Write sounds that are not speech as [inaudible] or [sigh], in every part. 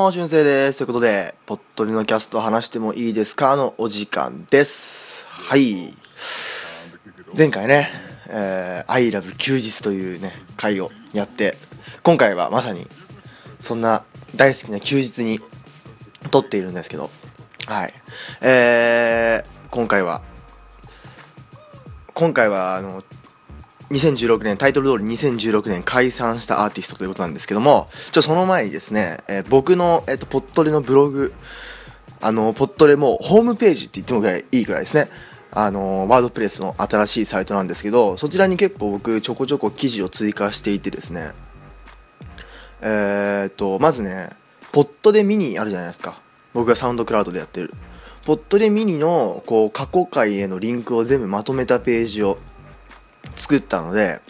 も、しゅんせいです。ということで、ポットリのキャスト話してもいいですか？のお時間です。はい。前回ね、えー、I love 休日というね、回をやって、今回はまさに、そんな大好きな休日に撮っているんですけど、はい。えー、今回は、今回は、あの、2016年タイトル通り2016年解散したアーティストということなんですけどもちょその前にですね、えー僕の、えー、とポットレのブログあのポットレもホームページって言ってもぐらいいいくらいですね。あのワードプレスの新しいサイトなんですけどそちらに結構僕ちょこちょこ記事を追加していてですね。えっ、とまずねポットでミニあるじゃないですか。僕がサウンドクラウドでやってる。ポットでミニのこう過去回へのリンクを全部まとめたページを作ったので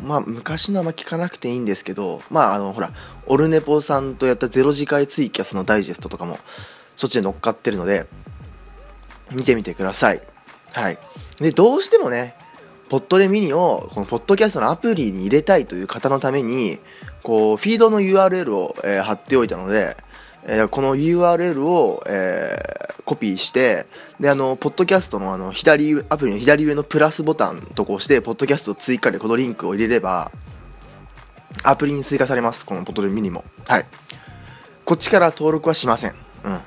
まあ昔のあんま聞かなくていいんですけどまああのほらオルネポさんとやった「ゼロ次回ツイキャス」のダイジェストとかもそっちで乗っかってるので見てみてください。はい。でどうしてもねポットでミニをこのポッドキャストのアプリに入れたいという方のためにこうフィードの URL を、えー貼っておいたので、えーこの URL を、えーコピーしてであのポッドキャストのあの左アプリの左上のプラスボタンとこうしてポッドキャスト追加でこのリンクを入れればアプリに追加されます。このポットでミニも。はい。こっちから登録はしません。うん。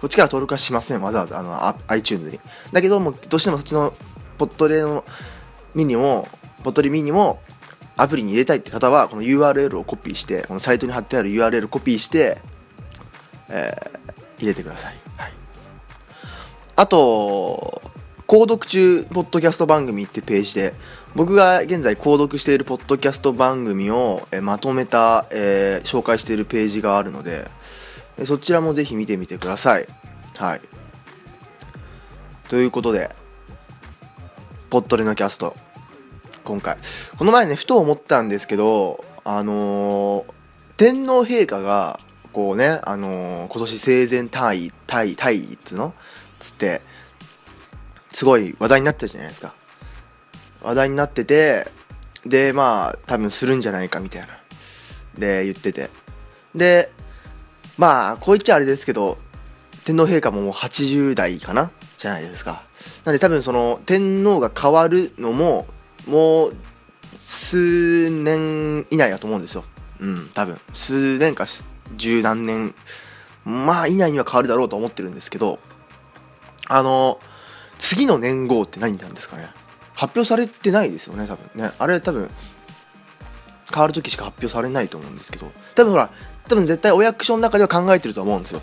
こっちから登録はしません。わざわざあのあ iTunes に。だけどもどうしてもそっちのポットレのミニもポットレミニもアプリに入れたいって方はこの URL をコピーしてこのサイトに貼ってある URL をコピーして、えー入れてください、はい、あと購読中ポッドキャスト番組ってページで僕が現在購読しているポッドキャスト番組を、えーまとめた、えー紹介しているページがあるので、えーそちらもぜひ見てみてください。はい。ということでポットレのキャスト。今回。この前ねふと思ったんですけどあのー天皇陛下がこうね、あのー今年生前退位退位退位っつのつってすごい話題になってたじゃないですか。話題になっててでまあ多分するんじゃないかみたいな。で言ってて。でまあこう言っちゃあれですけど天皇陛下ももう80代かな？じゃないですか。なんで多分その天皇が変わるのももう数年以内だと思うんですよ。うん多分。数年か十何年まあ以内には変わるだろうと思ってるんですけどあの次の年号って何なんですかね。発表されてないですよね多分ね。あれ多分変わる時しか発表されないと思うんですけど。多分ほら多分絶対お役所の中では考えてると思うんですよ。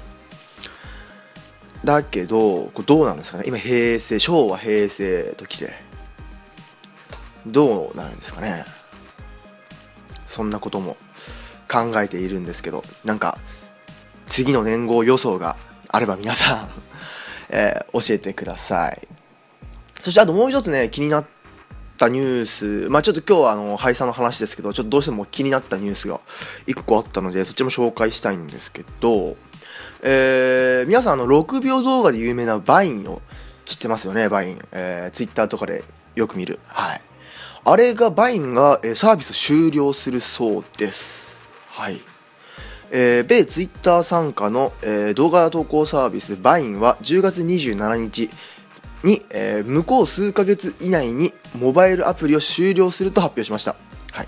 だけどこれどうなんですかね。今平成昭和平成ときてどうなるんですかね。そんなことも。考えているんですけどなんか次の年号予想があれば皆さん、[laughs] えー教えてください。そしてあともう一つね気になったニュース。まあちょっと今日はあの廃散の話ですけどちょっとどうしても気になったニュースが1個あったのでそっちも紹介したいんですけどえー皆さんあの6秒動画で有名なバインを知ってますよね？バイン、えー、Twitter とかでよく見る。はい。あれがバインが、えーサービス終了するそうです。はい。えー米ツイッター傘下の、えー動画投稿サービスバインは10月27日に、えー向こう数ヶ月以内にモバイルアプリを終了すると発表しました、はい、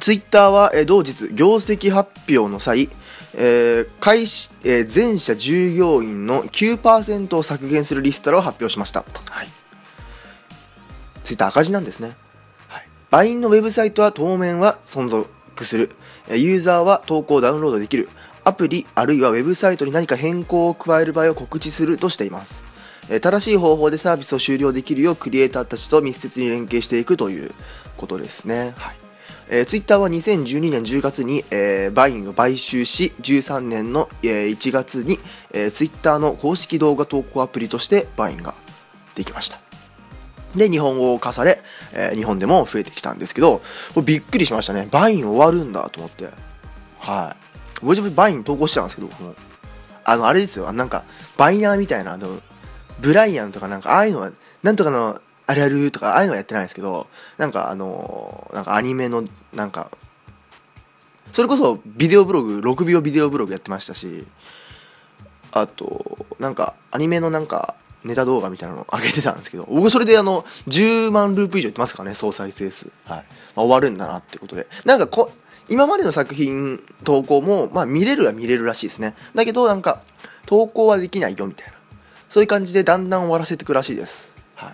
ツイッターは、えー同日業績発表の際、えー開始えー全社従業員の9%を削減するリストラを発表しました、はい、ツイッター赤字なんですね。はい、バインのウェブサイトは当面は存続する。ユーザーは投稿をダウンロードできる。アプリあるいはウェブサイトに何か変更を加える場合は告知するとしています。正しい方法でサービスを終了できるようクリエイターたちと密接に連携していくということですね、はい。えー、ツイッターは2012年10月に、えーバインを買収し13年の、えー1月に、えー、ツイッターの公式動画投稿アプリとしてバインができました。で日本語化され、えー日本でも増えてきたんですけどこれびっくりしましたね。 Vine 終わるんだと思って。はい。僕自分 Vine 投稿してたんですけどあのあれですよ。なんかバイヤーみたいなあのブライアンとかなんかああいうのはなんとかのあるあるとかああいうのはやってないんですけどなんかあのなんかアニメのなんかそれこそビデオブログ6秒ビデオブログやってましたしあとなんかアニメのなんかネタ動画みたいなの上げてたんですけど僕それであの10万ループ以上いってますからね総再生数。はい、まあ、終わるんだなってことで。なんかこ今までの作品投稿もまあ見れるは見れるらしいですね。だけどなんか投稿はできないよみたいな。そういう感じでだんだん終わらせていくらしいです。は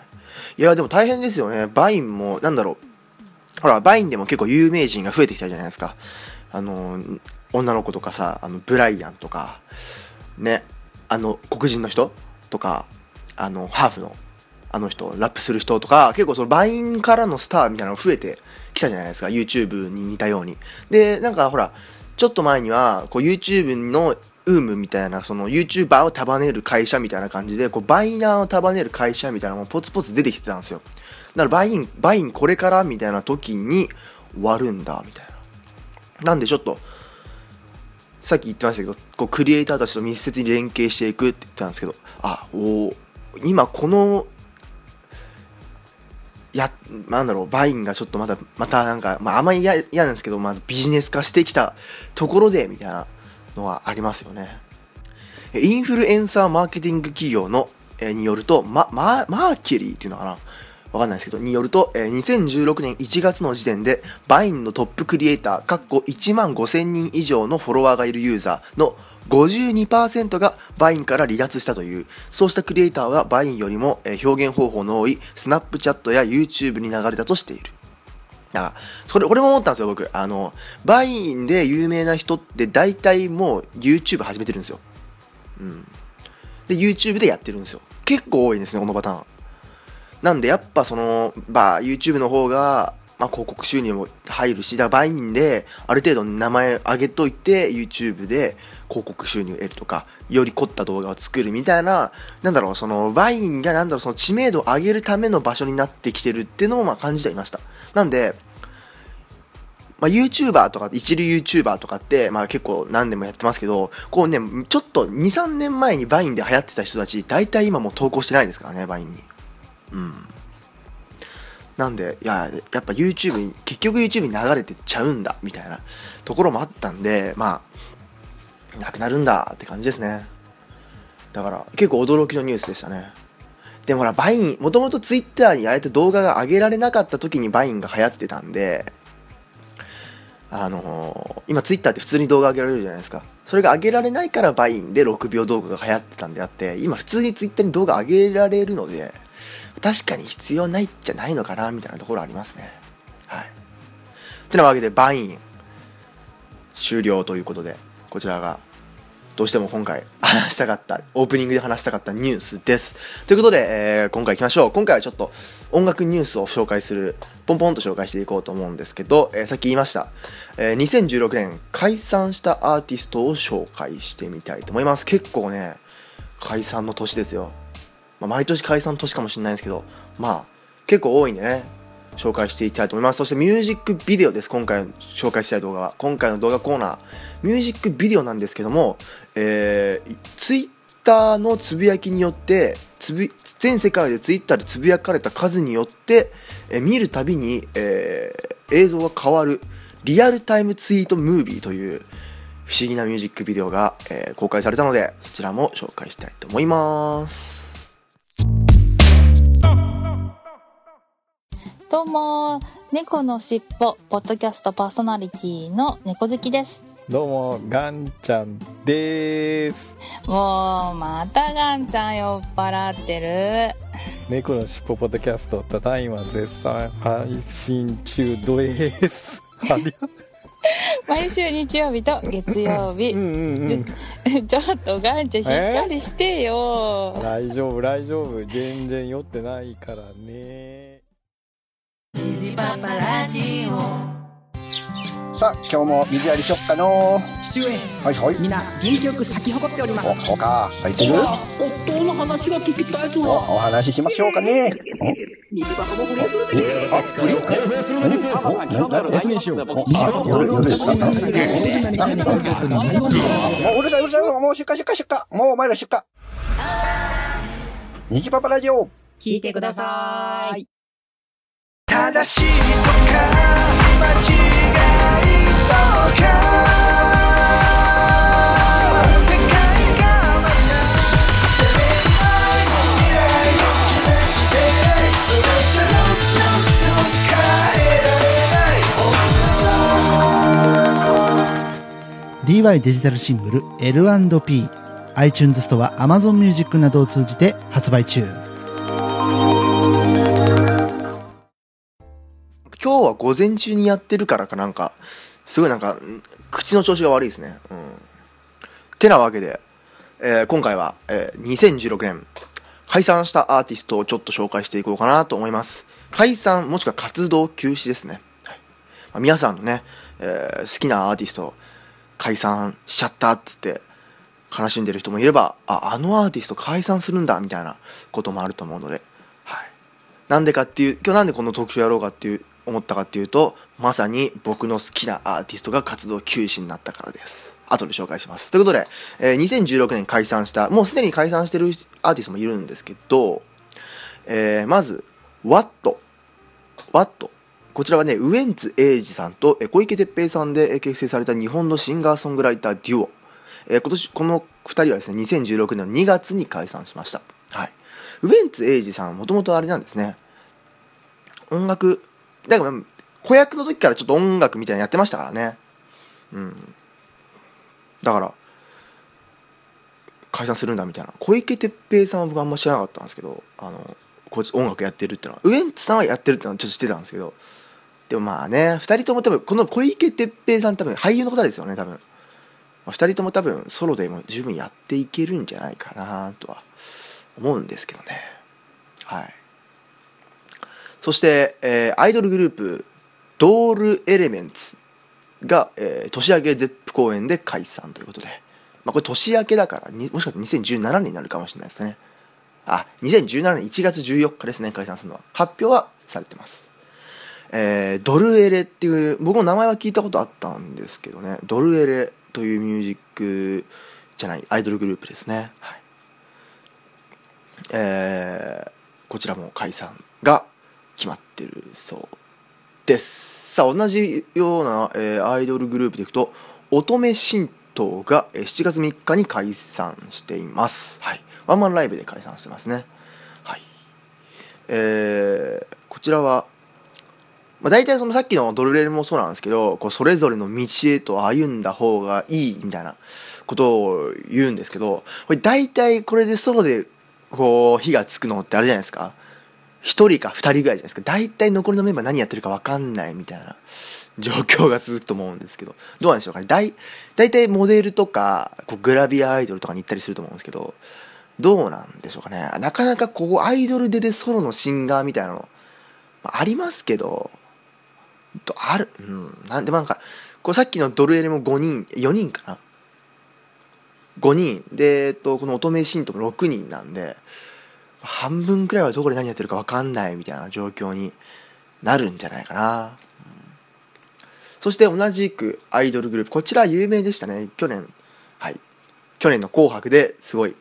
い。いやでも大変ですよね。バインもなんだろう。ほらバインでも結構有名人が増えてきたじゃないですか。あの女の子とかさあのブライアンとかね。あの黒人の人とかあのハーフのあの人ラップする人とか結構その Vine からのスターみたいなの増えてきたじゃないですか。YouTube に似たように。でなんかほらちょっと前にはこう YouTube のウームみたいなその YouTuber を束ねる会社みたいな感じでこう Viner を束ねる会社みたいなのもポツポツ出てきてたんですよ。だから Vine Vine これからみたいな時に終わるんだみたいな。なんでちょっとさっき言ってましたけどこうクリエイターたちと密接に連携していくって言ってたんですけどあお今このやなんだろうバインがちょっとまたまたなんか、まあ、あまり嫌なんですけど、まあ、ビジネス化してきたところでみたいなのはありますよね。インフルエンサーマーケティング企業の、えによると、ま、ママーキュリーっていうのかな。わかんないですけど、によると、えー、2016年1月の時点で、 Vine のトップクリエイター、かっこ1万5000人以上のフォロワーがいるユーザーの52%が Vine から離脱したという、そうしたクリエイターは Vine よりもえ表現方法の多い Snapchat や YouTube に流れたとしている。だから、それ、俺も思ったんですよ、僕。あの、 Vine で有名な人って大体もう YouTube 始めてるんですよ。うん。で、YouTube でやってるんですよ。結構多いですね、このパターン。なんで、やっぱその、まあ、YouTube の方が、まあ、広告収入も入るし、だからバインである程度名前上げといて YouTube で広告収入を得るとか、より凝った動画を作るみたいな、なんだろう、そのバインがなんだろう、その知名度を上げるための場所になってきてるっていうのもまあ感じていました。なんで、まあ、YouTuber とか、一流 YouTuber とかって、まあ結構何年もやってますけど、こうね、ちょっと2、3年前に Vine で流行ってた人たち、大体今もう投稿してないですからね、 Vine に。うん。なんで、いや、やっぱ YouTube に、結局 YouTube に流れてっちゃうんだ、みたいなところもあったんで、まあ、なくなるんだって感じですね。だから、結構驚きのニュースでしたね。でもほら、 Vine、もともと Twitter にああやって動画が上げられなかった時に Vine が流行ってたんで、あのー、今 Twitter って普通に動画上げられるじゃないですか。それが上げられないからバインで6秒動画が流行ってたんであって、今普通に Twitter に動画上げられるので、確かに必要ないじゃないのかなみたいなところありますね。はい。てなわけでバイン終了ということでこちらがどうしても今回話したかったオープニングで話したかったニュースです。ということで、えー、今回いきましょう。今回はちょっと音楽ニュースを紹介するポンポンと紹介していこうと思うんですけど、えー、さっき言いました、えー、2016年解散したアーティストを紹介してみたいと思います。結構ね解散の年ですよ。まあ、毎年解散年かもしれないんですけど、まあ、結構多いんでね、紹介していきたいと思います。そしてミュージックビデオです。今回紹介したい動画は。今回の動画コーナー、ミュージックビデオなんですけども、えー、ツイッターのつぶやきによって、つぶ全世界でツイッターでつぶやかれた数によって、えー、見るたびに、えー、映像が変わるリアルタイムツイートムービーという不思議なミュージックビデオが、えー、公開されたのでそちらも紹介したいと思います。どうも、猫のしっぽ、ポッドキャストパーソナリティの猫好きです。どうも、ガンちゃんです。もう、またガンちゃん酔っ払ってる。猫のしっぽポッドキャスト、ただいま絶賛配信中です。[laughs] 毎週日曜日と月曜日。うんちょっとガンちゃんしっかりしてよ。大丈夫大丈夫。全然酔ってないからね。パパラジオ。さあ今日も水やりしよっかの。父上。はいはい。みんな元気よく咲き誇っております。おそうか。咲いてる？夫の話が聞きたいぞ。おお話ししましょうかね。虹パパも不倫するってあ不倫おなななしようあ夜夜ですかもううるさいうるさいもう出荷出荷出荷もうお前ら出荷虹パパラジオ聞いてください正しいとか間違い DY デジタルシングル L&P iTunes ストア Amazon Music などを通じて発売中。今日は午前中にやってるからかなんか、すごいなんか、口の調子が悪いですね。うん。てなわけで、えー今回は、えー2016年、解散したアーティストをちょっと紹介していこうかなと思います。解散、もしくは活動休止ですね。はいまあ皆さんのね、えー好きなアーティスト、解散しちゃったっつって、悲しんでる人もいれば、あ、あのアーティスト解散するんだ、みたいなこともあると思うので、はい。なんでかっていう、今日なんでこの特集やろうかっていう、思ったかっていうと、まさに僕の好きなアーティストが活動休止になったからです。後で紹介します。ということで、えー2016年解散した、もうすでに解散してるアーティストもいるんですけど、えーまず、ワット。ワット。こちらはね、ウエンツ英二さんと小池徹平さんで結成された日本のシンガーソングライターデュオ。えー今年、この二人はですね、2016年の2月に解散しました。はい。ウエンツ英二さんはもともとあれなんですね。音楽、だから子役の時からちょっと音楽みたいなのやってましたからね。うん。だから、解散するんだみたいな。小池徹平さんは僕あんま知らなかったんですけど、あの、こいつ音楽やってるってのは、ウエンツさんはやってるってのはちょっと知ってたんですけど、でもまあね、二人とも多分、この小池徹平さん多分俳優の方ですよね、多分。まあ二人とも多分ソロでも十分やっていけるんじゃないかなとは思うんですけどね。はい。そして、えーアイドルグループ、ドールエレメンツが、えー年明けゼップ公演で解散ということで、まあ、これ年明けだから、もしかしたら2017年になるかもしれないですね。あ、2017年1月14日ですね、解散するのは。発表はされてます。えードルエレっていう、僕も名前は聞いたことあったんですけどね、ドルエレというミュージックじゃない、アイドルグループですね。はい。えーこちらも解散が決まってるそうです。さあ、同じような、えーアイドルグループでいくと、乙女神道がえー7月3日に解散しています。はい。ワンマンライブで解散してますね。はい。えーこちらは、まあ、大体そのさっきのドルレルもそうなんですけど、こうそれぞれの道へと歩んだ方がいいみたいなことを言うんですけど、これ大体これでソロでこう火がつくのってあれじゃないですか。一人か二人ぐらいじゃないですか。大体残りのメンバー何やってるか分かんないみたいな状況が続くと思うんですけど、どうなんでしょうかね。大大体モデルとかこうグラビアアイドルとかに行ったりすると思うんですけど、どうなんでしょうかね。なかなかこうアイドルででソロのシンガーみたいなの、まあありますけど、とある、うん、なんでもなんか、こうさっきのドルエレも5人、4人かな。5人で、えっと、この乙女信徒も6人なんで、半分くらいはどこで何やってるか分かんないみたいな状況になるんじゃないかな。そして同じくアイドルグループ、こちら有名でしたね。去年、はい。去年の紅白ですごい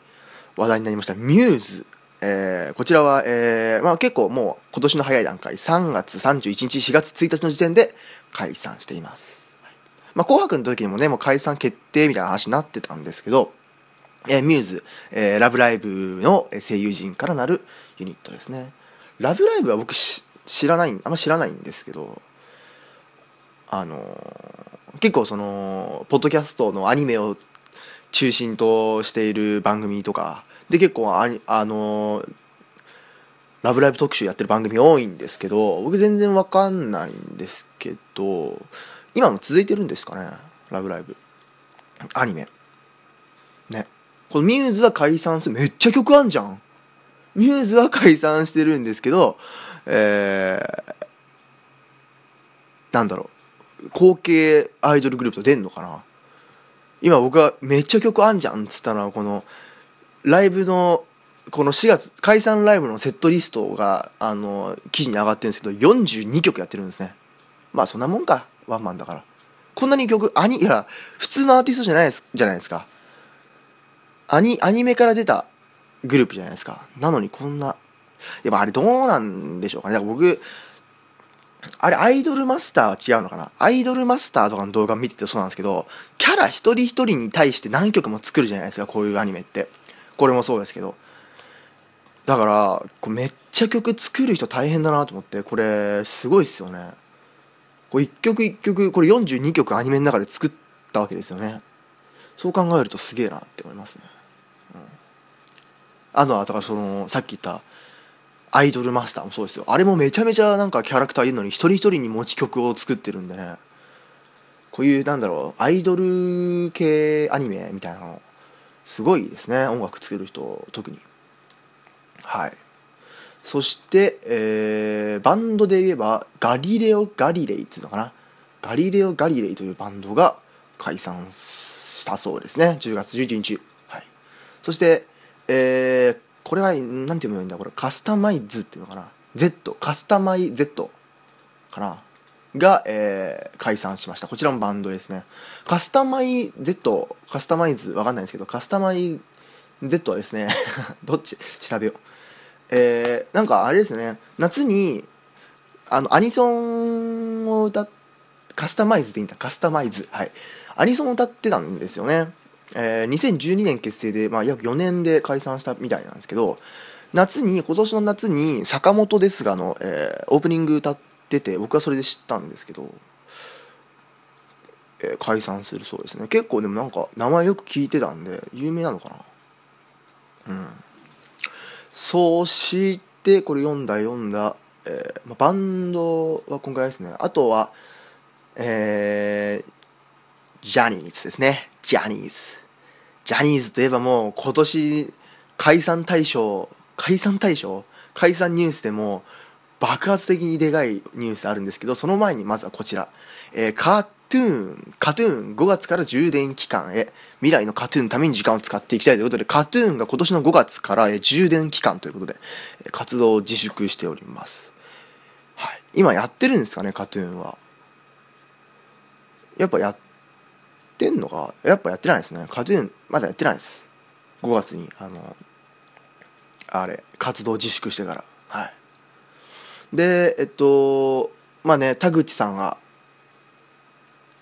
話題になりました。ミューズ。えーこちらは、えーまあ、結構もう今年の早い段階、3月31日、4月1日の時点で解散しています。まあ、紅白の時にもね、もう解散決定みたいな話になってたんですけど、えーミューズ、えーラブライブの声優陣からなるユニットですね。ラブライブは僕知らない、あんま知らないんですけど、あのー結構その、ポッドキャストのアニメを中心としている番組とか、で結構アニあのーラブライブ特集やってる番組多いんですけど、僕全然わかんないんですけど、今も続いてるんですかね、ラブライブ。アニメ。ね。このミューズは解散する。めっちゃ曲あんじゃん。ミューズは解散してるんですけど、えー、なんだろう。後継アイドルグループと出んのかな今僕がめっちゃ曲あんじゃんっつったのはこのライブのこの4月解散ライブのセットリストがあの記事に上がってるんですけど42曲やってるんですねまあそんなもんかワンマンだからこんなに曲アニいや普通のアーティストじゃないですじゃないですかアニアニメから出たグループじゃないですか。なのにこんなやっぱあれどうなんでしょうかね。だから僕あれアイドルマスターは違うのかな。アイドルマスターとかの動画見ててそうなんですけどキャラ一人一人に対して何曲も作るじゃないですか。こういうアニメって。これもそうですけど。だからこうめっちゃ曲作る人大変だなと思って。これすごいっすよね。こう一曲一曲これ42曲アニメの中で作ったわけですよね。そう考えるとすげえなって思いますね、あとはだからそのさっき言ったアイドルマスターもそうですよ。あれもめちゃめちゃなんかキャラクターいるのに一人一人に持ち曲を作ってるんでね。こういうなんだろうアイドル系アニメみたいなのすごいですね。音楽作る人特に。はい。そして、えーバンドで言えばガリレオ・ガリレイっていうのかな。ガリレオ・ガリレイというバンドが解散したそうですね。10月11日。はい。そして、えーこれは何て読むんだ？これカスタマイズっていうのかな？Z カスタマイ Z かな？が、えー解散しました。こちらもバンドですね。カスタマイ Z カスタマイズわかんないんですけどカスタマイ Z はですね [laughs] どっち？調べよう。えーなんかあれですね。夏にあのアニソンを歌っカスタマイズでいいんだ。カスタマイズ。はい。アニソンを歌ってたんですよね。えー2012年結成で、まあ、約4年で解散したみたいなんですけど夏に今年の夏に坂本ですがの、えーオープニング歌ってて僕はそれで知ったんですけど、えー解散するそうですね。結構でもなんか名前よく聞いてたんで有名なのかな？うん。そしてこれ読んだ読んだ、えーまあバンドは今回ですね。あとはえージャニーズですね。ジャニーズ。ジャニーズといえばもう今年解散対象解散対象解散ニュースでも爆発的にでかいニュースあるんですけどその前にまずはこちら、えーカトゥーンカトゥーン5月から充電期間へ。未来のカトゥーンのために時間を使っていきたいということでカトゥーンが今年の5月から、充電期間ということで、活動を自粛しております、はい、今やってるんですかねカトゥーンは。やっぱやっててんのかやっぱやってないですね。カトゥーンまだやってないです。5月にあのあれ活動自粛してから。はい。でえっとまあね田口さんが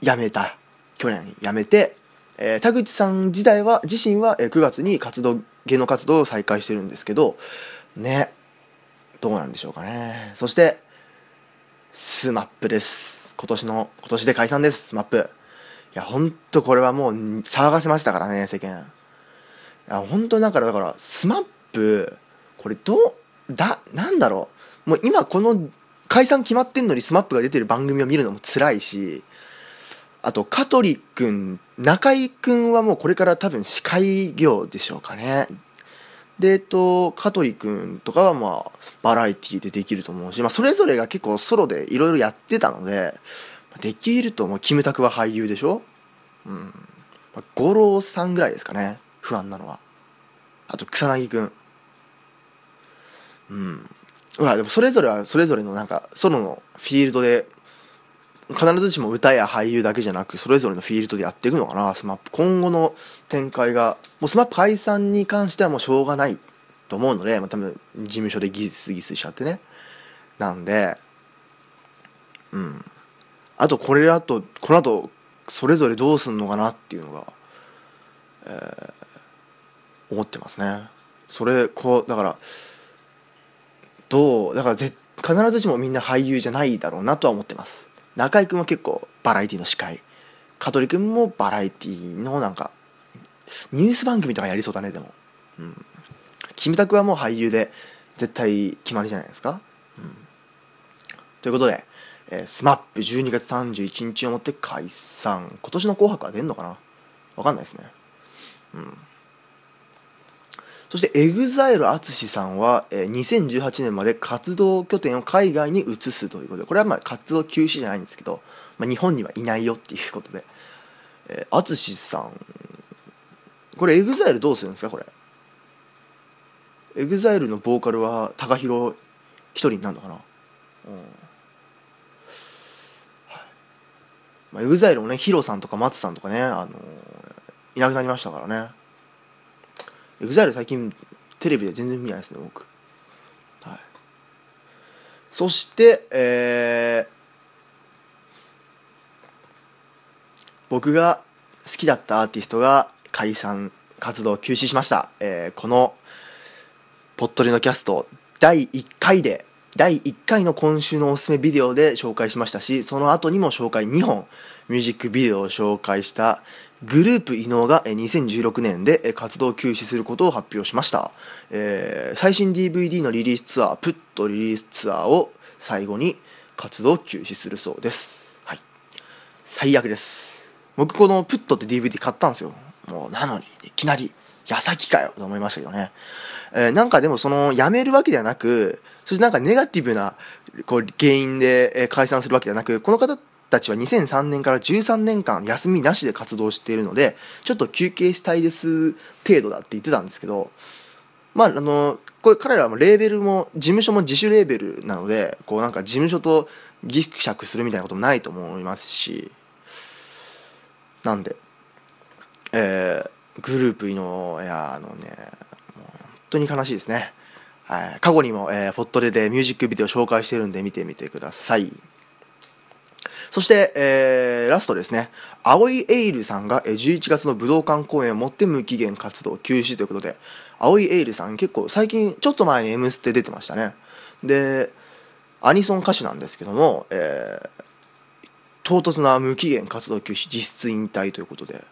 辞めた。去年辞めて、えー田口さん自体は自身は9月に活動芸能活動を再開してるんですけどねどうなんでしょうかね。そしてSMAP です。今年の今年で解散です。 SMAP。やほんとこれはもう騒がせましたからね世間。いや本当だからだから SMAP これどうだなんだろう。もう今この解散決まってんのに SMAP が出てる番組を見るのも辛いしあと香取君中居君はもうこれから多分司会業でしょうかね。でえっと香取君とかはまあバラエティーでできると思うし、まあ、それぞれが結構ソロでいろいろやってたのでできると思うキムタクは俳優でしょ？うん、まあ、五郎さんぐらいですかね。不安なのは。あと草薙君うん。ほらでもそれぞれはそれぞれのなんかソロのフィールドで必ずしも歌や俳優だけじゃなくそれぞれのフィールドでやっていくのかな。SMAP 今後の展開がもう SMAP 解散に関してはもうしょうがないと思うので、まあ、多分事務所でギスギスしちゃってね。なんでうん。あとこれあとこの後それぞれどうすんのかなっていうのが、えー思ってますね。それこうだからどうだからぜ必ずしもみんな俳優じゃないだろうなとは思ってます。中居君は結構バラエティの司会。香取君もバラエティのなんかニュース番組とかやりそうだねでも。うん。キムタクはもう俳優で絶対決まりじゃないですか、うん、ということで、えー、SMAP12 月31日をもって解散。今年の「紅白」は出んのかな？わかんないですね。うん。そして EXILE ＡTSUSHI さんは、えー2018年まで活動拠点を海外に移すということでこれはまあ活動休止じゃないんですけど、まあ、日本にはいないよっていうことで、えー、ATSUSHI さん。これ EXILE どうするんですか？これ。EXILE のボーカルは TAKAHIRO 一人になるのかな？うん。まあ、EXILE もねヒロさんとか松さんとかね、あのいなくなりましたからね。EXILE 最近テレビで全然見ないですね僕。はい。そしてえー、僕が好きだったアーティストが解散活動を休止しました、えー、この「ぽっとりのキャスト」第1回で第1回の今週のおすすめビデオで紹介しましたしその後にも紹介2本ミュージックビデオを紹介したグループ伊能が2016年で活動を休止することを発表しました、えー最新 DVD のリリースツアープットリリースツアーを最後に活動を休止するそうです。はい。最悪です。僕このプットって DVD 買ったんですよ。もうなのにいきなり。矢先かよと思いましたけどね、えーなんかでもそのやめるわけではなくそしてなんかネガティブなこう原因で解散するわけではなくこの方たちは2003年から13年間休みなしで活動しているのでちょっと休憩したいです程度だって言ってたんですけどまああのこれ彼らはレーベルも事務所も自主レーベルなのでこうなんか事務所とギクシャクするみたいなこともないと思いますしなんでえーグループのいやあのねもう本当に悲しいですね、はい、過去にも、えーポットレでミュージックビデオ紹介してるんで見てみてください。そして、えーラストですね。青井エイルさんがえー11月の武道館公演をもって無期限活動休止ということで青井エイルさん結構最近ちょっと前に「M ステ」出てましたね。でアニソン歌手なんですけども、えー唐突な無期限活動休止実質引退ということで、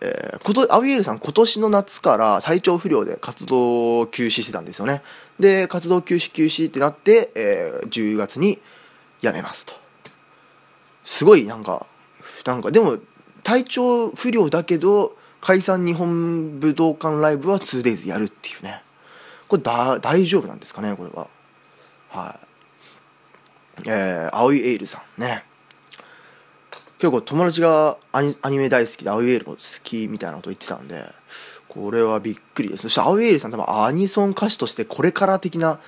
えーこと青井エイルさん今年の夏から体調不良で活動を休止してたんですよね。で活動休止休止ってなって、えー10月に辞めますと。すごいなんかなんかでも体調不良だけど解散日本武道館ライブは 2days やるっていうね。これだ大丈夫なんですかねこれは。はい。えー、青井エイルさんね。結構友達がアニアニメ大好きで青井エイルも好きみたいなこと言ってたんでこれはびっくりです。そして青井エイルさん多分アニソン歌手としてこれから的な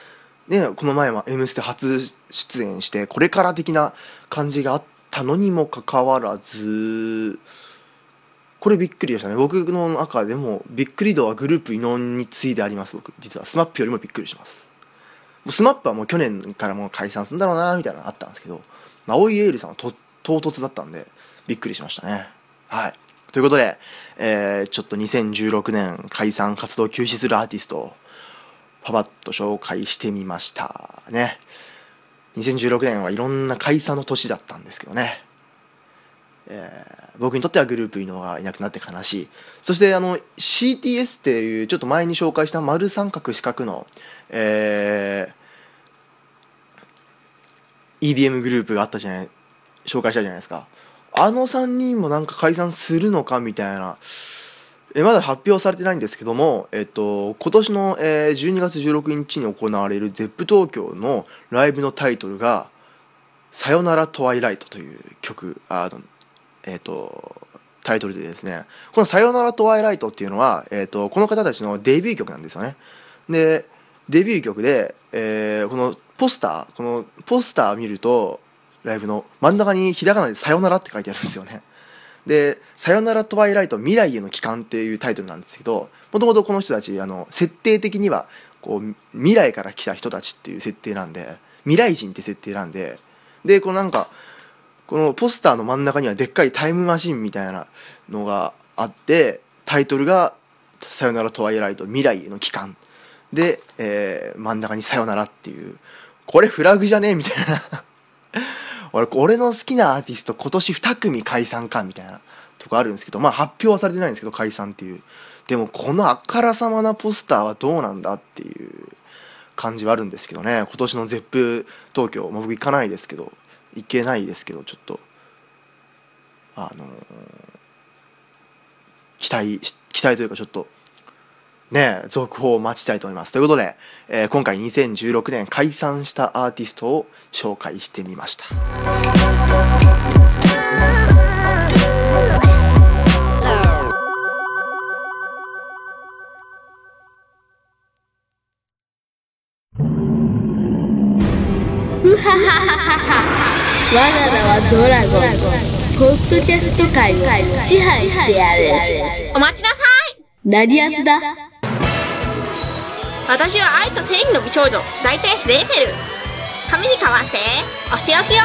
ねこの前は「M ステ」初出演してこれから的な感じがあったのにもかかわらずこれびっくりでしたね。僕の中でもびっくり度はグループ伊能に次いであります僕。実は。SMAP よりもびっくりします。もう SMAP はもう去年からもう解散するんだろうなみたいなのあったんですけど青井エイルさんはと唐突だったんでびっくりしましたね。はい。ということで、えーちょっと2016年解散活動休止するアーティストをパパッと紹介してみましたね。2016年はいろんな解散の年だったんですけどね、えー僕にとってはグループ伊能がいなくなって悲しい。そしてあの CTS っていうちょっと前に紹介した丸三角四角の、えー EDM グループがあったじゃない紹介したじゃないですか。あの3人もなんか解散するのかみたいな。えまだ発表されてないんですけども、えっと、今年の、えー12月16日に行われる ZEP 東京のライブのタイトルが「さよならトワイライト」という曲あの、えっと、タイトルでですね。この「さよならトワイライト」っていうのは、えっと、この方たちのデビュー曲なんですよね。でデビュー曲で、えーこのポスターこのポスター見るとライブの真ん中にひらがなで「さよなら」って書いてあるんですよね。で「さよならトワイライト未来への帰還」っていうタイトルなんですけどもともとこの人たちあの設定的にはこう未来から来た人たちっていう設定なんで未来人って設定なんででこのなんかこのポスターの真ん中にはでっかいタイムマシンみたいなのがあってタイトルが「さよならトワイライト未来への帰還」で、えー真ん中に「さよなら」っていう。これフラグじゃね？えみたいな。俺の好きなアーティスト今年2組解散かみたいなとこあるんですけどまあ発表はされてないんですけど解散っていう。でもこのあからさまなポスターはどうなんだっていう感じはあるんですけどね。今年の ZEP 東京、まあ、僕行かないですけど行けないですけどちょっとあのー期待期待というかちょっとね続報を待ちたいと思います。ということで、えー今回2016年解散したアーティストを紹介してみました。我が名はドラゴン。ポッドキャスト界を支配してやる。お待ちなさい。ラディアツだ私は愛と正義の美少女大天使レイフェル髪に変わってお仕置きよ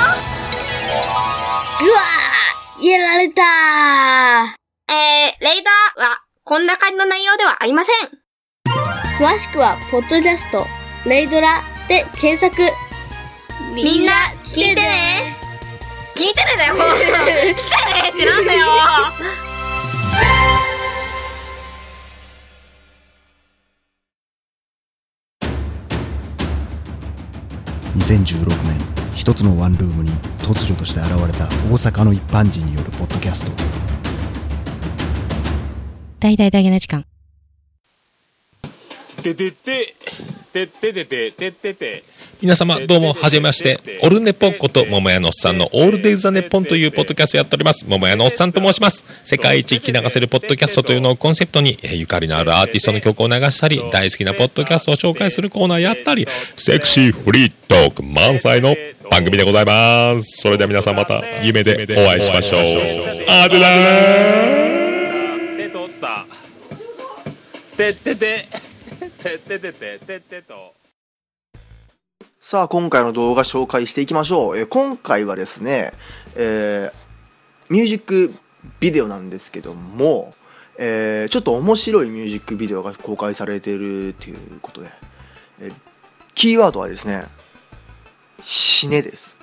うわやられたえー、レイダーは、こんな感じの内容ではありません。詳しくは、ポッドキャスト、レイドラで検索。みんな、聞いてね聞いてねだよ。聞いてねってなんだよ。2016年一つのワンルームに突如として現れた大阪の一般人によるポッドキャスト大々大げな時間。ててて、てててて、ててて。皆様どうもはじめましてオルネポこと桃屋のおっさんのオールデイズ・ザ・ネッポンというポッドキャストやっております。桃屋のおっさんと申します。世界一聞き流せるポッドキャストというのをコンセプトにえーゆかりのあるアーティストの曲を流したり大好きなポッドキャストを紹介するコーナーやったりセクシーフリートーク満載の番組でございます。それでは皆さんまた夢でお会いしましょう。あでだー。手取った。ててて、てててて、ててと。さあ今回の動画紹介していきましょう、え今回はですね、えーミュージックビデオなんですけども、えーちょっと面白いミュージックビデオが公開されているということで、えーキーワードはですね死ねです。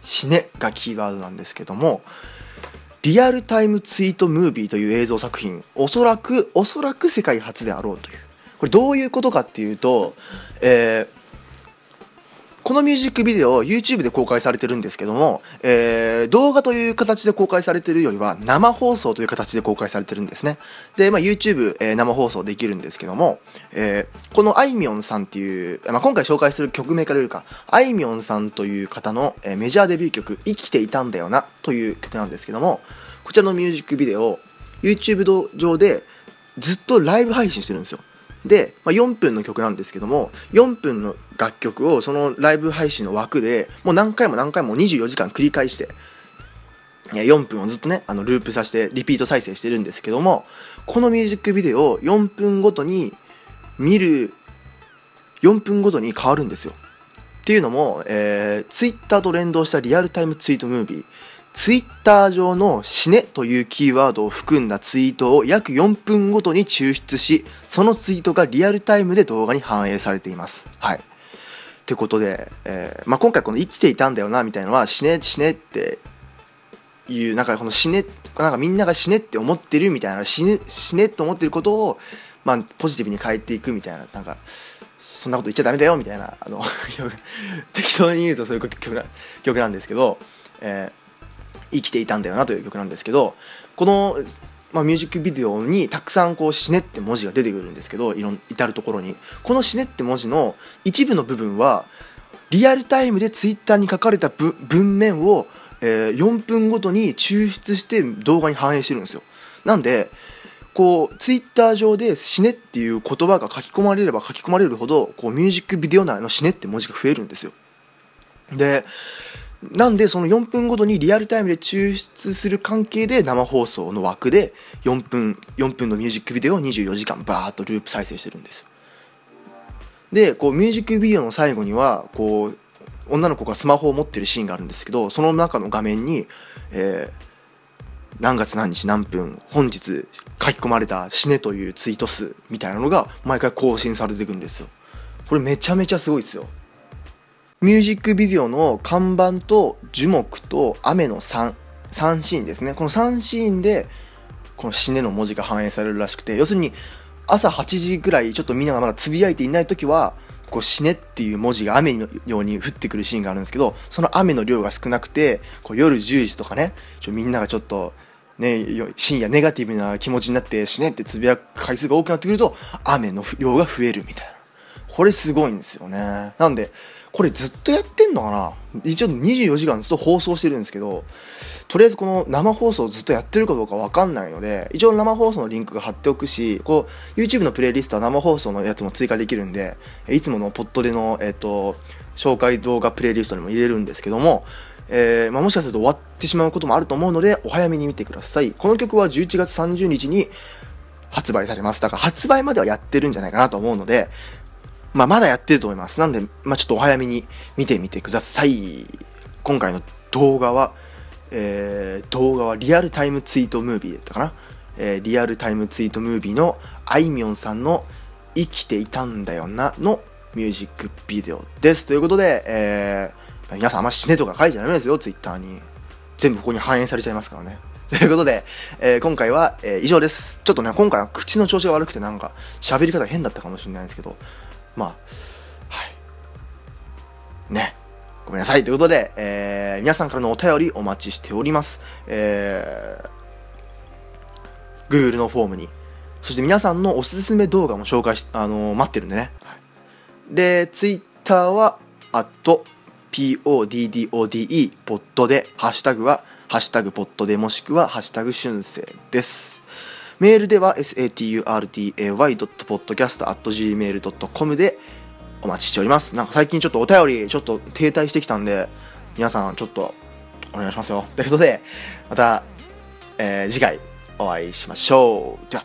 死ねがキーワードなんですけどもリアルタイムツイートムービーという映像作品おそらくおそらく世界初であろうという。これどういうことかっていうと、えーこのミュージックビデオ YouTube で公開されてるんですけども、えー動画という形で公開されてるよりは生放送という形で公開されてるんですね。で、まあ、YouTube、えー生放送できるんですけども、えーこのあいみょんさんっていう、まあ、今回紹介する曲名から言うかあいみょんさんという方の、えメジャーデビュー曲「生きていたんだよな」という曲なんですけどもこちらのミュージックビデオ YouTube 上でずっとライブ配信してるんですよ。で、まあ、4分の曲なんですけども4分の楽曲をそのライブ配信の枠でもう何回も何回も24時間繰り返していや4分をずっとねあのループさせてリピート再生してるんですけどもこのミュージックビデオを4分ごとに見る4分ごとに変わるんですよ。っていうのも、えー、Twitter と連動したリアルタイムツイートムービー。ツイッター上の死ねというキーワードを含んだツイートを約4分ごとに抽出し、そのツイートがリアルタイムで動画に反映されています。はい。ってことで、えーまあ、今回この生きていたんだよなみたいなのは死ね死ねっていう、なんかこの死ね、なんかみんなが死ねって思ってるみたいな、死ね、死ねと思ってることを、まあ、ポジティブに変えていくみたいな、なんか、そんなこと言っちゃダメだよみたいな、あの、[laughs] 適当に言うとそういう曲な曲なんですけど、えー生きていたんだよなという曲なんですけどこの、まあ、ミュージックビデオにたくさんこう「死ね」って文字が出てくるんですけどいろん至る所に。この「死ね」って文字の一部の部分はリアルタイムでツイッターに書かれた文面を、えー4分ごとに抽出して動画に反映してるんですよ。なんでこうツイッター上で「死ね」っていう言葉が書き込まれれば書き込まれるほどこうミュージックビデオ内の「死ね」って文字が増えるんですよ。でなんでその4分ごとにリアルタイムで抽出する関係で生放送の枠で4分4分のミュージックビデオを24時間バーッとループ再生してるんですよ。でこうミュージックビデオの最後にはこう女の子がスマホを持ってるシーンがあるんですけどその中の画面に、えー何月何日何分本日書き込まれた死ねというツイート数みたいなのが毎回更新されていくんですよ。これめちゃめちゃすごいですよ。ミュージックビデオの看板と樹木と雨の 3, 3シーンですね。この3シーンでこの死ねの文字が反映されるらしくて要するに朝8時ぐらいちょっとみんながまだつぶやいていない時はこう死ねっていう文字が雨のように降ってくるシーンがあるんですけどその雨の量が少なくてこう夜10時とかねちょみんながちょっとね、深夜ネガティブな気持ちになって死ねってつぶやく回数が多くなってくると雨の量が増えるみたいな。これすごいんですよね。なんでこれずっとやってんのかな？一応24時間ずっと放送してるんですけどとりあえずこの生放送ずっとやってるかどうかわかんないので一応生放送のリンクが貼っておくしこう YouTube のプレイリストは生放送のやつも追加できるんでいつものポットでの、えっと紹介動画プレイリストにも入れるんですけどもえーまあ、もしかすると終わってしまうこともあると思うのでお早めに見てください。この曲は11月30日に発売されます。だから発売まではやってるんじゃないかなと思うのでまあ、まだやってると思います。なんで、まあ、ちょっとお早めに見てみてください。今回の動画は、えー動画はリアルタイムツイートムービーだったかな、えーリアルタイムツイートムービーのあいみょんさんの「生きていたんだよな」のミュージックビデオです。ということで、えー皆さんあんま死ねとか書いちゃダメですよ。ツイッターに。全部ここに反映されちゃいますからね。[laughs] ということで、えー今回は、えー以上です。ちょっとね今回は口の調子が悪くてなんか喋り方変だったかもしれないんですけど。まあはいねごめんなさいということで、えー皆さんからのお便りお待ちしております。えー、Google のフォームに。そして皆さんのおすすめ動画も紹介し、あのー待ってるんでね。はいで、Twitter は、PODDODE、ポッドで、ハッシュタグは、ハッシュタグポッドでもしくは、ハッシュタグ春生です。メールでは saturday.podcast.gmail.com でお待ちしております。なんか最近ちょっとお便りちょっと停滞してきたんで、皆さんちょっとお願いしますよ。ということで、また、えー次回お会いしましょう。では。